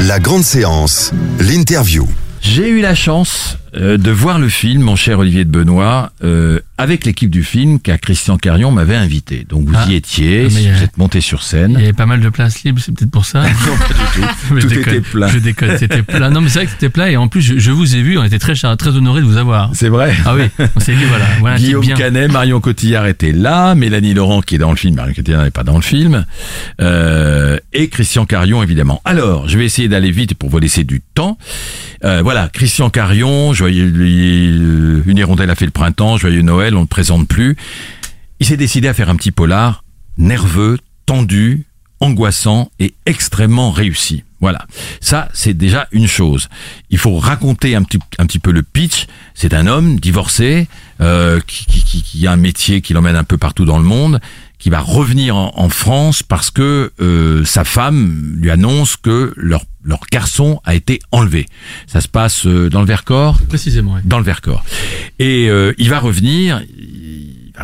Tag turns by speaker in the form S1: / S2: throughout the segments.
S1: La grande séance, l'interview.
S2: J'ai eu la chance euh, de voir le film, mon cher Olivier de Benoît, euh, avec l'équipe du film car Christian Carion m'avait invité. Donc vous
S3: Ah.
S2: y étiez,
S3: Ah,
S2: vous êtes monté sur
S3: Il y
S2: scène.
S3: avait pas mal de places libres, c'est peut-être pour ça.
S2: Non, pas du tout. Tout
S3: déconne,
S2: était plein.
S3: Je déconne, c'était plein. Non, mais c'est vrai que c'était plein et en plus, je, je vous ai vu, on était très, très honorés de vous avoir.
S2: C'est vrai.
S3: Ah oui, on s'est dit, voilà,
S2: Guillaume
S3: bien.
S2: Canet, Marion Cotillard était là, Mélanie Laurent qui est dans le film, Marion Cotillard n'est pas dans le film, euh, et Christian Carion évidemment. Alors, je vais essayer d'aller vite pour vous laisser du temps. Euh, voilà, Christian Carion, euh, une hirondelle a fait le printemps, joyeux Noël, on ne le présente plus. Il s'est décidé à faire un petit polar nerveux, tendu, angoissant et extrêmement réussi. Voilà. Ça, c'est déjà une chose. Il faut raconter un petit, un petit peu le pitch. C'est un homme divorcé, euh, qui, qui, qui, qui a un métier qui l'emmène un peu partout dans le monde, qui va revenir en, en France parce que euh, sa femme lui annonce que leur, leur garçon a été enlevé. Ça se passe euh, dans le Vercors?
S3: Précisément, ouais.
S2: dans le Vercors. Et euh, il va revenir,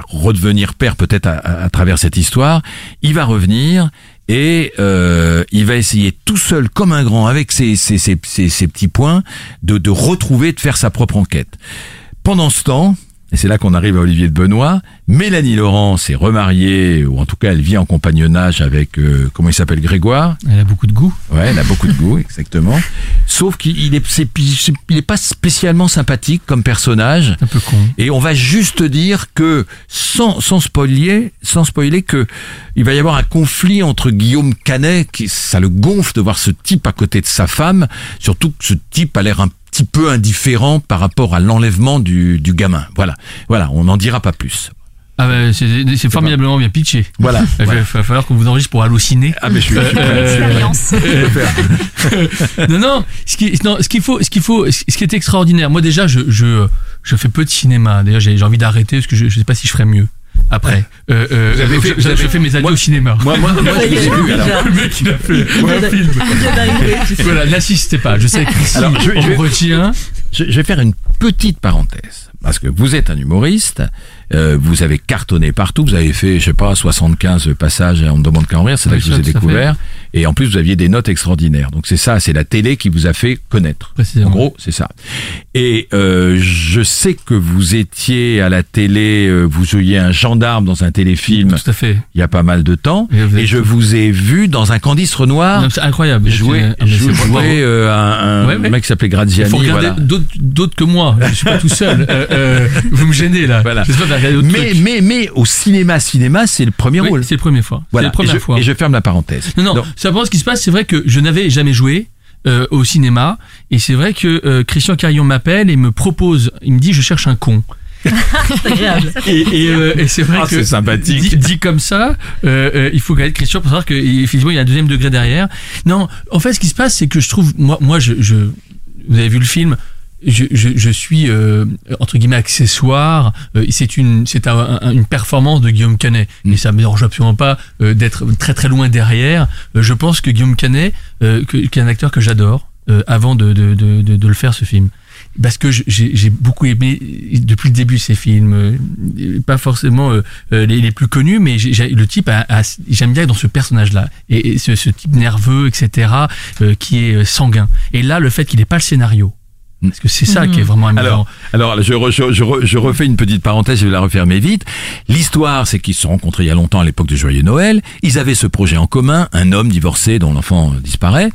S2: redevenir père peut-être à, à- travers cette histoire. Il va revenir et euh, il va essayer tout seul, comme un grand, avec ses, ses, ses- ses petits points, de, de retrouver, de faire sa propre enquête. Pendant ce temps, et c'est là qu'on arrive à Olivier de Benoît, Mélanie Laurent s'est remariée, ou en tout cas elle vit en compagnonnage avec, euh, comment il s'appelle, Grégoire
S3: Elle a beaucoup de goût.
S2: Ouais, elle a beaucoup de goût, exactement. Sauf qu'il est, c'est- il est pas spécialement sympathique comme personnage.
S3: Un peu con.
S2: Et on va juste dire que, sans, sans spoiler, sans spoiler que il va y avoir un conflit entre Guillaume Canet, qui, ça le gonfle de voir ce type à côté de sa femme, surtout que ce type a l'air un petit peu indifférent par rapport à l'enlèvement du, du gamin. Voilà, voilà, on n'en dira pas plus.
S3: Ah bah, c'est c'est formidablement bien pitché.
S2: Voilà.
S3: Il va, falloir qu'on vous enregistre pour halluciner.
S2: Ah mais je suis, je suis prêt, je prêt.
S3: non, non, ce qui, non, ce qu'il faut, ce qu'il faut, ce qui est extraordinaire. Moi, déjà, je, je, je fais peu de cinéma. D'ailleurs, j'ai j'ai envie d'arrêter parce que je, je sais pas si je ferais mieux après. Euh, euh,
S2: Vous avez
S3: donc,
S2: fait-
S3: je-
S2: vous avez
S3: mes adieux
S2: moi-
S3: au cinéma.
S2: Moi, moi, moi, je les ai vus, alors.
S3: le mec, il a fait un film. Voilà, n'assistez pas. Je sais que si
S2: Alors, je-
S3: on
S2: je
S3: me
S2: vais-
S3: retient.
S2: Je, je vais faire une petite parenthèse. Parce que vous êtes un humoriste, euh, vous avez cartonné partout, vous avez fait, je sais pas, 75 passages et on ne demande qu'à en rire, c'est là que je vous ai découvert. Et en plus, vous aviez des notes extraordinaires. Donc c'est ça, c'est la télé qui vous a fait connaître.
S3: Précisément.
S2: En gros, c'est ça. Et euh, je sais que vous étiez à la télé, euh, vous jouiez un gendarme dans un téléfilm
S3: Tout à fait.
S2: il y a pas mal de temps.
S3: Et
S2: je vous ai vu dans un Candis Renoir
S3: C'est incroyable.
S2: jouer,
S3: Ah,
S2: jouer, euh, un, un
S3: Ouais, ouais.
S2: mec qui s'appelait
S3: Il
S2: Graziani.
S3: faut regarder
S2: voilà.
S3: d'autres d'autres que moi. Je suis pas tout seul. Euh, euh, vous me gênez là.
S2: Voilà. Mais,
S3: trucs.
S2: mais, mais au cinéma, cinéma, c'est le premier
S3: Oui,
S2: rôle.
S3: c'est la première fois.
S2: Voilà.
S3: C'est la première
S2: et, je,
S3: fois.
S2: et je ferme la parenthèse.
S3: Non, non, simplement ce qui se passe, c'est vrai que je n'avais jamais joué euh, au cinéma, et c'est vrai que euh, Christian Carillon m'appelle et me propose, il me dit, je cherche un con. Et, et, euh, et c'est vrai
S2: Ah,
S3: que
S2: c'est sympathique.
S3: Dit, dit comme ça, euh, euh, il faut connaître Christian pour savoir qu'effectivement il y a un deuxième degré derrière. Non, en fait, ce qui se passe, c'est que je trouve, moi, moi, je, je vous avez vu le film. Je, je, je suis euh, entre guillemets accessoire. Euh, c'est une c'est un- un- une performance de Guillaume Canet
S2: Mm.
S3: et ça me dérange absolument pas euh, d'être très très loin derrière. Euh, je pense que Guillaume Canet, euh, que- qui est un acteur que j'adore, euh, avant de, de, de, de, de le faire ce film. Parce que j'ai j'ai beaucoup aimé depuis le début ces films, euh, pas forcément les, les plus connus, mais j'ai- j'ai- le type, a- a- j'aime bien être dans ce personnage-là, et, et ce, ce type nerveux, etc., euh, qui est sanguin. Et là, le fait qu'il n'ait pas le scénario, parce que c'est ça qui est vraiment amusant.
S2: Alors, alors je, re- je, je re- je refais une petite parenthèse, je vais la refermer vite. L'histoire, c'est qu'ils se sont rencontrés il y a longtemps à l'époque de Joyeux Noël. Ils avaient ce projet en commun, un homme divorcé dont l'enfant disparaît.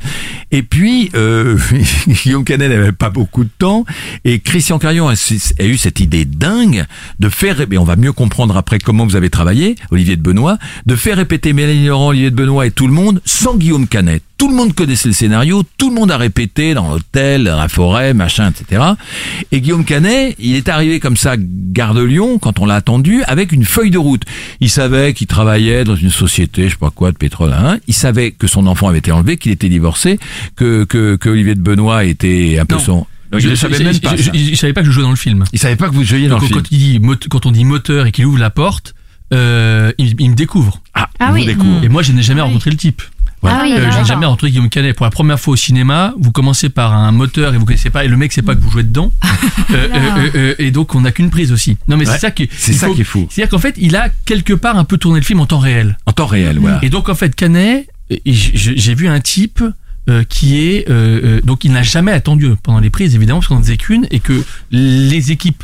S2: Et puis, euh, Guillaume Canet n'avait pas beaucoup de temps. Et Christian Carion a, a eu cette idée dingue de faire, et on va mieux comprendre après comment vous avez travaillé, Olivier de Benoît, de faire répéter Mélanie Laurent, Olivier de Benoît et tout le monde sans Guillaume Canet. Tout le monde connaissait le scénario, tout le monde a répété dans l'hôtel, dans la forêt, machin, etc. Et Guillaume Canet, il est arrivé comme ça, gare de Lyon, quand on l'a attendu, avec une feuille de route. Il savait qu'il travaillait dans une société, je sais pas quoi, de pétrole. Hein. Il savait que son enfant avait été enlevé, qu'il était divorcé, que, que, que Olivier de Benoît était un peu
S3: Non.
S2: son... Donc, il ne savait même pas.
S3: je, je- je savais pas que je jouais dans le film.
S2: Il savait pas que vous jouiez dans
S3: Donc,
S2: le film.
S3: quand, il dit, mot- quand on dit moteur et qu'il ouvre la porte, euh, il, il me découvre.
S2: Ah,
S4: Ah
S2: il
S4: oui.
S2: découvre.
S3: Et moi, je n'ai jamais
S4: Ah oui.
S3: rencontré le type.
S4: Ah oui,
S3: Euh, n'ai jamais rencontré Guillaume Canet. Pour la première fois au cinéma, vous commencez par un moteur et vous connaissez pas, et le mec sait pas que vous jouez dedans. Euh, euh, euh, euh, et donc, on n'a qu'une prise aussi. Non, mais
S2: Ouais,
S3: c'est ça qui,
S2: c'est ça
S3: faut-
S2: qui est fou.
S3: C'est-à-dire qu'en fait, il a quelque part un peu tourné le film en temps réel.
S2: En temps réel, voilà.
S3: Et donc en fait Canet, j'ai vu un type euh, qui est euh, euh, donc il n'a jamais attendu pendant les prises évidemment parce qu'on n'en faisait qu'une et que les équipes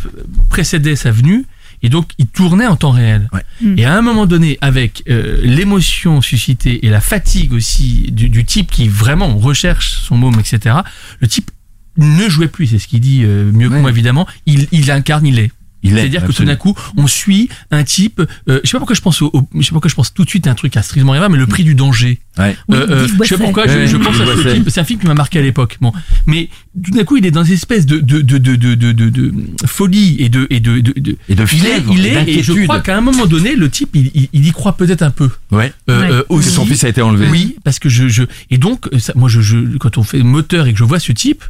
S3: précédaient sa venue et donc il tournait en temps réel.
S2: Ouais.
S4: Mm.
S3: Et à un moment donné, avec euh, l'émotion suscitée et la fatigue aussi du, du type qui vraiment recherche son môme, etc., le type ne jouait plus, c'est ce qu'il dit euh, mieux que moi évidemment, il, il incarne, il est. C'est-à-dire que tout d'un coup, on suit un type. Euh, je sais pas pourquoi je pense au, au- je sais pas pourquoi je pense tout de suite à un truc à strictement rien, mais le prix du danger.
S2: Ouais.
S4: Oui,
S3: Euh, euh,
S4: Yves
S3: je sais pas pourquoi je,
S2: Ouais,
S3: je pense à ce film. C'est un film qui m'a marqué à l'époque. Bon, mais tout d'un coup, il est dans une espèce de de de de de de, de, de folie et de et de de, de-
S2: Et de
S3: il est,
S2: fièvre,
S3: il est, et je
S2: d'inquiétude.
S3: crois qu'à un moment donné, le type, il, il, il y croit peut-être un peu.
S2: Ouais.
S3: Euh,
S4: Ouais.
S3: euh,
S2: Parce que
S3: aussi.
S2: son fils a été enlevé.
S3: Oui, parce que je, je et donc euh, ça, moi je, je quand on fait moteur et que je vois ce type,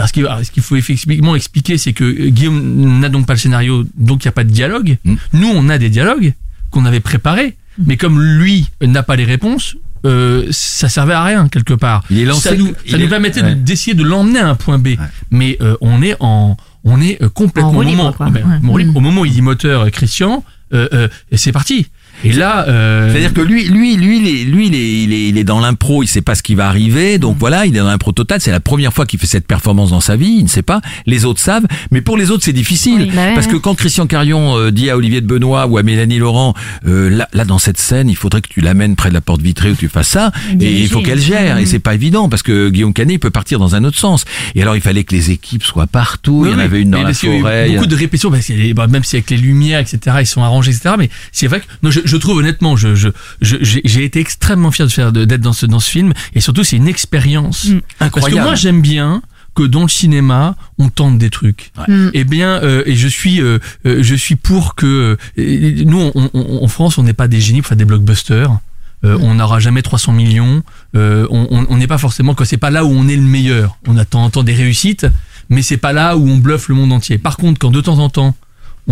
S3: alors ce qu'il alors, ce qu'il faut effectivement expliquer, c'est que euh, Guillaume n'a donc pas le scénario, donc il n'y a pas de dialogue.
S2: Mm.
S3: Nous, on a des dialogues qu'on avait préparés, mais comme lui n'a pas les réponses. Euh, ça servait à rien quelque part.
S2: Il est lancé-
S3: ça nous, ça
S2: il
S3: nous
S2: est-
S3: permettait
S2: ouais.
S3: d'essayer de l'emmener à un point B. Mais euh, on est en, on est euh, complètement
S4: En
S3: au moment,
S4: quoi.
S3: ben,
S4: Ouais. Mm.
S3: au moment où il dit moteur Christian, euh, euh, et c'est parti. Et là, euh,
S2: C'est-à-dire que lui, lui, lui, il lui, il est, il est, il est dans l'impro, il sait pas ce qui va arriver, donc voilà, il est dans l'impro total. C'est la première fois qu'il fait cette performance dans sa vie, il ne sait pas. Les autres savent, mais pour les autres, c'est difficile
S4: Oui, bah ouais,
S2: parce que quand Christian Carion euh, dit à Olivier de Benoît ou à Mélanie Laurent, euh, là, là, dans cette scène, il faudrait que tu l'amènes près de la porte vitrée où tu fasses ça, et il faut qu'elle gère, et c'est pas évident parce que Guillaume Canet il peut partir dans un autre sens. Et alors, il fallait que les équipes soient partout. il y en
S3: Oui,
S2: avait une dans la
S3: parce qu'il y a eu
S2: forêt.
S3: Beaucoup de répétitions, bah, même si avec les lumières, etc., ils sont arrangés, etc. Mais c'est vrai que non, je, je trouve honnêtement, je, je, je- j'ai été extrêmement fier de faire de- d'être dans ce dans ce film, et surtout c'est une expérience.
S4: Mm.
S3: Parce
S2: Incroyable.
S3: que moi j'aime bien que dans le cinéma on tente des trucs.
S4: Mm.
S3: Eh bien, euh, et je suis, euh, euh, je suis pour que euh, nous, on- on- en France, on n'est pas des génies pour faire des blockbusters. Euh, On n'aura jamais 300 millions. Euh, on on- on n'est pas forcément que c'est pas là où on est le meilleur. On a de temps en temps des réussites, mais c'est pas là où on bluffe le monde entier. Par contre, quand de temps en temps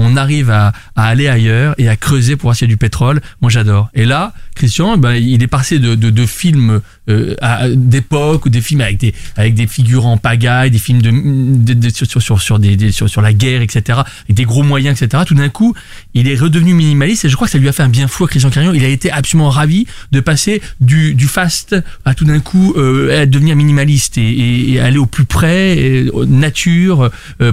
S3: on arrive à, aller ailleurs et à creuser pour voir s'il y a du pétrole. Moi, j'adore. Et là, Christian, ben, il est passé de, films euh, d'époque ou des films avec des avec des figures en pagaille, des films de, sur, sur, sur, sur la guerre, etc. Et des gros moyens, etc. Tout d'un coup, il est redevenu minimaliste et je crois que ça lui a fait un bien fou à Christian Carion. Il a été absolument ravi de passer du, du fast à tout d'un coup euh, à devenir minimaliste et, aller au plus près, nature. euh,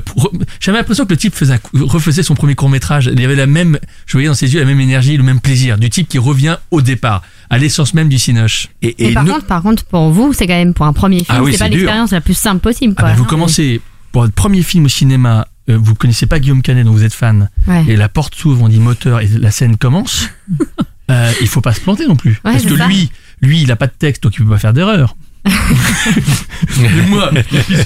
S3: J'avais l'impression que le type refaisait son premier court métrage. Il y avait la même, je voyais dans ses yeux la même énergie, le même plaisir du type qui revient au départ, à l'essence même du cinoche.
S2: Et,
S4: par
S2: nous-
S4: contre, par contre, pour vous, c'est quand même pour un premier film,
S2: Ah oui,
S4: c'est pas l'expérience la plus simple possible.
S3: Ah bah, vous commencez pour votre premier film au cinéma. euh, vous connaissez pas Guillaume Canet, dont vous êtes fan,
S4: Ouais.
S3: et la porte s'ouvre, on dit moteur, et la scène commence. euh, il faut pas se planter non plus,
S4: Ouais,
S3: parce que
S4: ça.
S3: lui, lui, il a pas de texte, donc il peut pas faire d'erreur. Mais moi,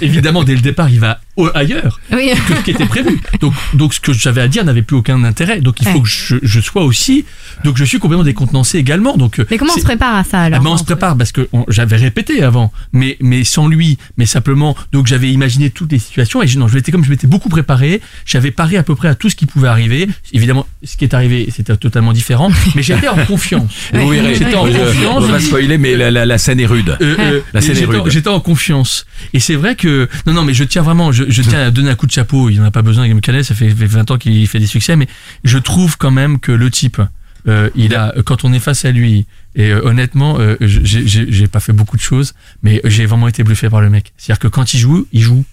S3: évidemment, dès le départ, il va ailleurs
S4: Oui.
S3: que ce qui était prévu. Donc, donc ce que j'avais à dire n'avait plus aucun intérêt. Donc il faut
S4: Ouais.
S3: que je, je sois aussi. Donc je suis complètement décontenancé également. Donc
S4: Mais comment on se prépare à ça
S3: ah
S4: alors
S3: ben, on se prépare parce que j'avais répété avant, mais mais sans lui, mais simplement. Donc j'avais imaginé toutes les situations et je, non, je m'étais comme je m'étais beaucoup préparé. J'avais paré à peu près à tout ce qui pouvait arriver. Évidemment, ce qui est arrivé, c'était totalement différent, mais j'étais en confiance.
S2: vous verrez.
S3: J'étais en
S2: Je-
S3: confiance.
S2: On va pas spoiler, mais la, la, la scène est rude.
S3: Euh, euh,
S2: La scène est
S3: j'étais en-
S2: rude.
S3: J'étais en confiance. Et c'est vrai que. Non, non, mais je tiens vraiment. Je, je tiens à donner un coup de chapeau. Il n'en a pas besoin, Guillaume Canet. Ça fait, fait 20 ans qu'il fait des succès. Mais je trouve quand même que le type, euh, il a, quand on est face à lui, et euh, honnêtement, euh, j'ai- pas fait beaucoup de choses, mais j'ai vraiment été bluffé par le mec. C'est-à-dire que quand il joue, il joue.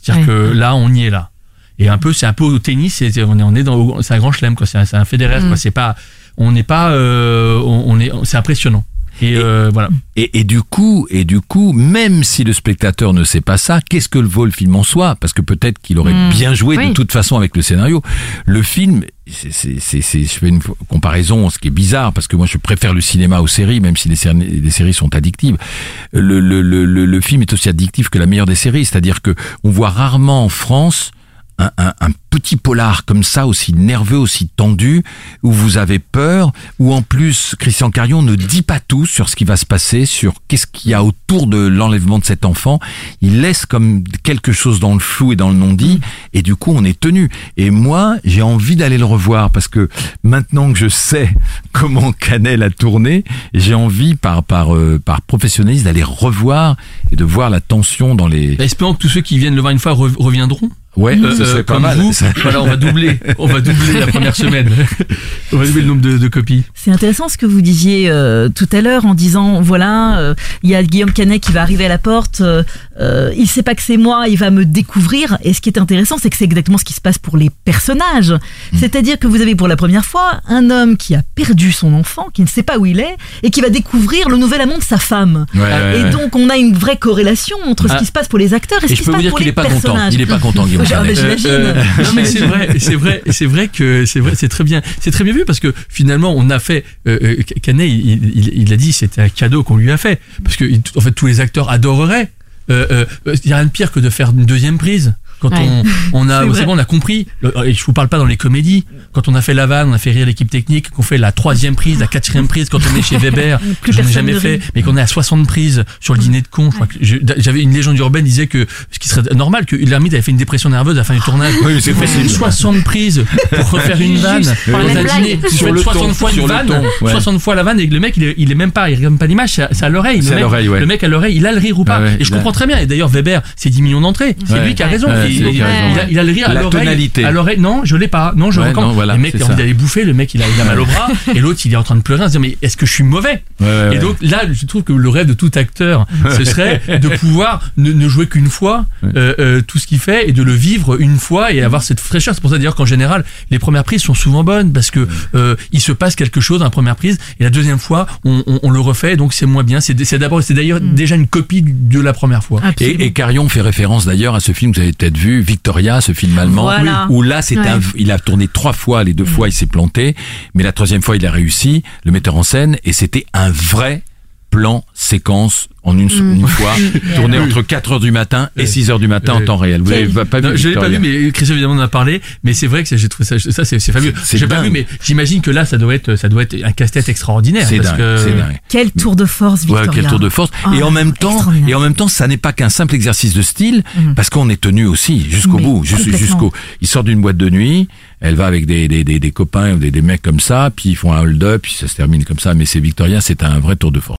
S3: C'est-à-dire
S4: Ouais.
S3: que là, on y est là. Et un peu, c'est un peu au tennis. c'est- On est, on est dans, c'est un grand chelem, quoi. C'est un, un fédéraire,
S4: Mm.
S3: quoi. C'est pas, on n'est pas, euh, on, on est, c'est impressionnant. Et, euh, voilà.
S2: Et, et du coup, et du coup, même si le spectateur ne sait pas ça, qu'est-ce que le vaut le film en soi? Parce que peut-être qu'il aurait
S4: Mm.
S2: bien joué de toute façon avec le scénario. Le film, c'est, c'est, c'est, c'est- je fais une comparaison, ce qui est bizarre, parce que moi je préfère le cinéma aux séries, même si les séries, les séries sont addictives. Le, le, le, le, le film est aussi addictif que la meilleure des séries, c'est-à-dire que on voit rarement en France un, un, un petit polar comme ça, aussi nerveux, aussi tendu, où vous avez peur, où en plus Christian Carion ne dit pas tout sur ce qui va se passer, sur qu'est-ce qu'il y a autour de l'enlèvement de cet enfant. Il laisse comme quelque chose dans le flou et dans le non-dit, et du coup on est tenu. Et moi, j'ai envie d'aller le revoir parce que maintenant que je sais comment Canel a tourné, j'ai envie par par euh, par professionnalisme d'aller revoir et de voir la tension dans les.
S3: Bah, espérons que tous ceux qui viennent le voir une fois re- reviendront.
S2: Ouais, ce
S3: euh,
S2: serait pas
S3: comme
S2: mal.
S3: vous. Voilà, on va doubler, on va doubler la première semaine. on va doubler le nombre de, de copies.
S5: C'est intéressant ce que vous disiez euh, tout à l'heure en disant voilà, euh, il y a Guillaume Canet qui va arriver à la porte, il sait pas que c'est moi, il va me découvrir. Et ce qui est intéressant, c'est que c'est exactement ce qui se passe pour les personnages.
S2: Mm.
S5: C'est-à-dire que vous avez pour la première fois un homme qui a perdu son enfant, qui ne sait pas où il est, et qui va découvrir le nouvel amant de sa femme.
S2: Ouais, ouais,
S5: et
S2: ouais.
S5: donc on a une vraie corrélation entre ce
S3: Ah.
S5: qui se passe pour les acteurs et, ce qui
S2: je
S5: se
S2: peux vous
S5: passe
S2: dire
S5: pour
S2: qu'il
S5: les
S2: est pas content.
S5: personnages.
S2: Il est pas content, Guillaume.
S5: J'imagine.
S3: Euh, euh, non mais c'est vrai, c'est vrai, c'est vrai que c'est vrai, c'est très bien, c'est très bien vu parce que finalement on a fait. Euh, euh, Canet, il, il, il a dit c'était un cadeau qu'on lui a fait parce que en fait tous les acteurs adoreraient. Il y a rien de pire que de faire une deuxième prise. Quand
S4: Ouais.
S3: on, on a,
S5: C'est
S3: bon, on a compris. Le- Et je vous parle pas dans les comédies. Quand on a fait la vanne, on a fait rire l'équipe technique, qu'on fait la troisième prise, la quatrième prise, quand on est chez Weber, que je n'ai jamais fait, mais qu'on est à 60 prises sur le dîner de con. Je crois J'avais une légende urbaine disait que ce qui serait normal que l'ermite avait fait une dépression nerveuse à la fin du tournage.
S2: Oui, c'est
S3: fait
S2: possible.
S3: 60 prises pour refaire une vanne dîner. Tu
S2: Sur
S3: fais
S2: le
S3: 60
S2: ton,
S3: fois
S2: sur
S3: une vanne,
S2: ton, ouais.
S3: 60 fois la vanne et le mec il est, il est même pas, il regarde pas l'image, c'est à- c'est à l'oreille.
S2: C'est
S3: Le
S2: à
S3: mec-
S2: l'oreille, ouais.
S3: Le mec à l'oreille, il a le rire ou pas.
S2: Ah ouais,
S3: et je comprends très bien. Et d'ailleurs Weber, c'est 10 millions d'entrées. C'est lui qui a raison. Il,
S2: a
S3: il-
S2: raison.
S3: il a, il a le rire à
S2: La
S3: l'oreille. À l'oreille, non, je l'ai pas. Non, je
S2: Ouais,
S3: recommande.
S2: non, voilà,
S3: le mec il a envie d'aller bouffer, le mec il a, il a mal au bras, et l'autre il est en train de pleurer, en se disant mais est-ce que je suis mauvais?
S2: Ouais, ouais,
S3: Et
S2: ouais.
S3: donc là, je trouve que le rêve de tout acteur, ce serait de pouvoir ne, ne jouer qu'une fois euh, euh, tout ce qu'il fait et de le vivre une fois et avoir cette fraîcheur. C'est pour ça d'ailleurs qu'en général, les premières prises sont souvent bonnes parce que euh, il se passe quelque chose dans la première prise et la deuxième fois, on, on- on le refait, donc c'est moins bien. C'est d'abord, c'est d'ailleurs déjà une copie de la première fois.
S2: Et, et Carion fait référence d'ailleurs à ce film que vous avez peut-être vu, Victoria, ce film allemand,
S5: Voilà.
S2: où là c'est
S4: Ouais.
S2: un, il a tourné trois fois, les deux fois il s'est planté, mais la troisième fois il a réussi, le metteur en scène, et c'était un vrai plan séquence en une, une fois, tourné entre 4 heures du matin et 6 heures du matin en temps réel. Vous l'avez pas
S3: Non,
S2: vu
S3: je l'ai pas vu, mais Christophe évidemment en a parlé. Mais c'est vrai que ça, j'ai trouvé ça, ça c'est c'est fabuleux. J'ai pas vu, mais j'imagine que là, ça doit être, ça doit être un casse-tête extraordinaire.
S2: C'est
S3: parce
S2: dingue,
S3: que-
S2: c'est dingue.
S5: Quel tour de force, Victoria.
S2: Ouais, quel tour de force. et
S5: Ah,
S2: en même temps, et en même temps, ça n'est pas qu'un simple exercice de style,
S5: Mhm.
S2: parce qu'on est tenu aussi jusqu'au bout, jusqu'au. Il sort d'une boîte de nuit, elle va avec des des des, des copains ou des, des mecs comme ça, puis ils font un hold-up, puis ça se termine comme ça. Mais c'est Victoria, c'est un vrai tour de force.